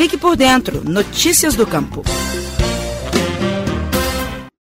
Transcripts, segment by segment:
Fique por dentro. Notícias do Campo.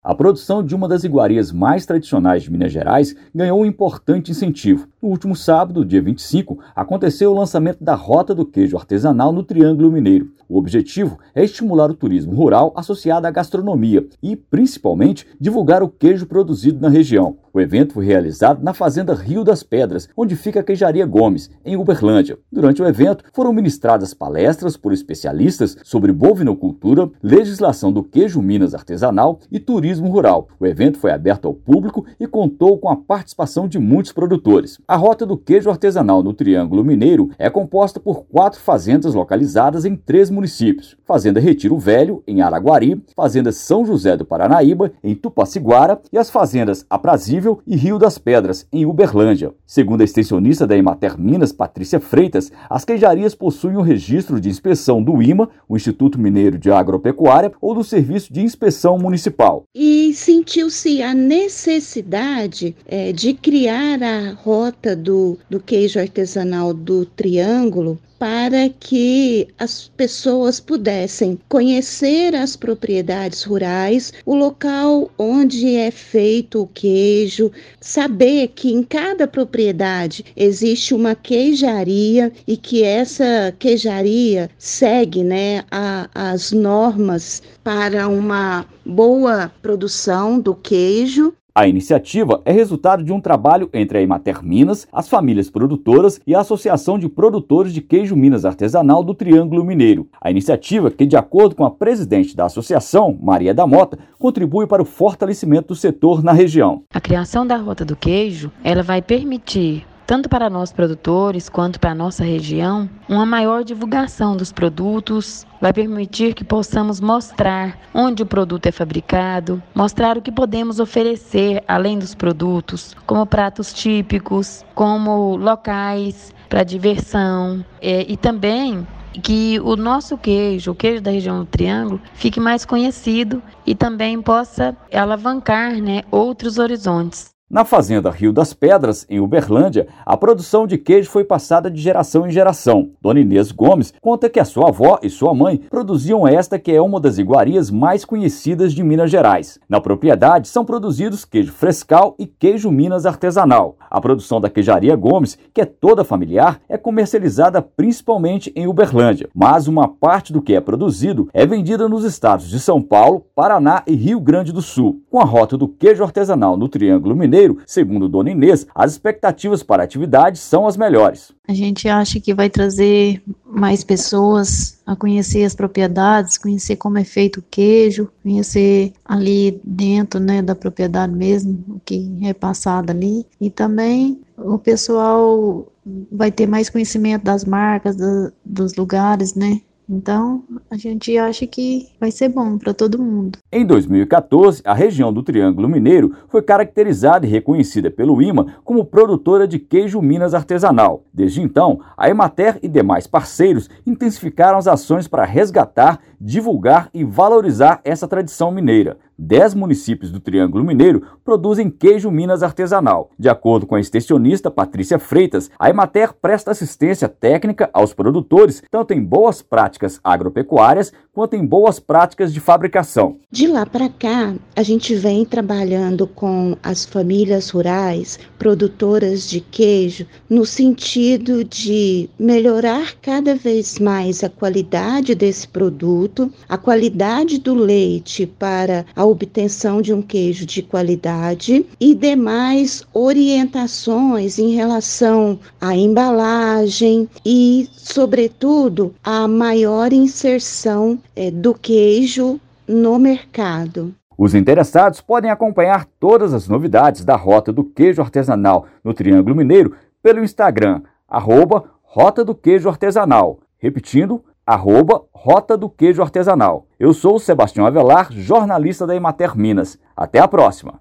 A produção de uma das iguarias mais tradicionais de Minas Gerais ganhou um importante incentivo. No último sábado, dia 25, aconteceu o lançamento da Rota do Queijo Artesanal no Triângulo Mineiro. O objetivo é estimular o turismo rural associado à gastronomia e, principalmente, divulgar o queijo produzido na região. O evento foi realizado na Fazenda Rio das Pedras, onde fica a Queijaria Gomes, em Uberlândia. Durante o evento, foram ministradas palestras por especialistas sobre bovinocultura, legislação do queijo Minas artesanal e turismo rural. O evento foi aberto ao público e contou com a participação de muitos produtores. A rota do queijo artesanal no Triângulo Mineiro é composta por quatro fazendas localizadas em três municípios: Fazenda Retiro Velho, em Araguari, Fazenda São José do Paranaíba, em Tupaciguara, e as fazendas Aprazível e Rio das Pedras, em Uberlândia. Segundo a extensionista da Emater Minas, Patrícia Freitas, as queijarias possuem o um registro de inspeção do IMA, o Instituto Mineiro de Agropecuária, ou do Serviço de Inspeção Municipal. E sentiu-se a necessidade é, de criar a rota do, do queijo artesanal do Triângulo para que as pessoas pudessem conhecer as propriedades rurais, o local onde é feito o queijo, saber que em cada propriedade existe uma queijaria e que essa queijaria segue né, a, as normas para uma boa produção do queijo a iniciativa é resultado de um trabalho entre a Emater Minas, as famílias produtoras e a Associação de Produtores de Queijo Minas Artesanal do Triângulo Mineiro. A iniciativa, que de acordo com a presidente da associação, Maria da Mota, contribui para o fortalecimento do setor na região. A criação da Rota do Queijo, ela vai permitir tanto para nós produtores quanto para a nossa região, uma maior divulgação dos produtos vai permitir que possamos mostrar onde o produto é fabricado, mostrar o que podemos oferecer além dos produtos, como pratos típicos, como locais para diversão é, e também que o nosso queijo, o queijo da região do Triângulo, fique mais conhecido e também possa alavancar né, outros horizontes. Na fazenda Rio das Pedras, em Uberlândia, a produção de queijo foi passada de geração em geração. Dona Inês Gomes conta que a sua avó e sua mãe produziam esta que é uma das iguarias mais conhecidas de Minas Gerais. Na propriedade são produzidos queijo frescal e queijo Minas artesanal. A produção da queijaria Gomes, que é toda familiar, é comercializada principalmente em Uberlândia, mas uma parte do que é produzido é vendida nos estados de São Paulo, Paraná e Rio Grande do Sul. Com a rota do queijo artesanal no Triângulo Mineiro, Mineiro, segundo Dona Inês, as expectativas para a atividade são as melhores. A gente acha que vai trazer mais pessoas a conhecer as propriedades, conhecer como é feito o queijo, conhecer ali dentro né, da propriedade mesmo, o que é passado ali. E também o pessoal vai ter mais conhecimento das marcas, do, dos lugares, né? Então, a gente acha que vai ser bom para todo mundo. Em 2014, a região do Triângulo Mineiro foi caracterizada e reconhecida pelo IMA como produtora de queijo Minas artesanal. Desde então, a Emater e demais parceiros intensificaram as ações para resgatar, divulgar e valorizar essa tradição mineira. Dez municípios do Triângulo Mineiro produzem queijo Minas artesanal. De acordo com a extensionista Patrícia Freitas, a Emater presta assistência técnica aos produtores, tanto em boas práticas agropecuárias quanto em boas práticas de fabricação. De lá para cá, a gente vem trabalhando com as famílias rurais, produtoras de queijo, no sentido de melhorar cada vez mais a qualidade desse produto, a qualidade do leite para a obtenção de um queijo de qualidade e demais orientações em relação à embalagem e, sobretudo, a maior inserção é, do queijo no mercado. Os interessados podem acompanhar todas as novidades da Rota do Queijo Artesanal no Triângulo Mineiro pelo Instagram, arroba Rota do Queijo Artesanal. Repetindo, arroba Rota do Queijo Artesanal. Eu sou o Sebastião Avelar, jornalista da Emater Minas. Até a próxima.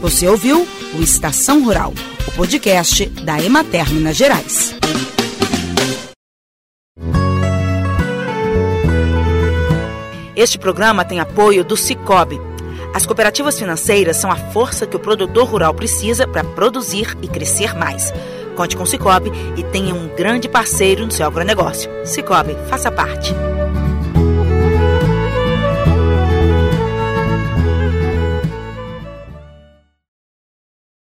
Você ouviu o Estação Rural, o podcast da Emater Minas Gerais. Este programa tem apoio do Cicobi. As cooperativas financeiras são a força que o produtor rural precisa para produzir e crescer mais. Conte com o Cicobi e tenha um grande parceiro no seu agronegócio. Cicobi, faça parte.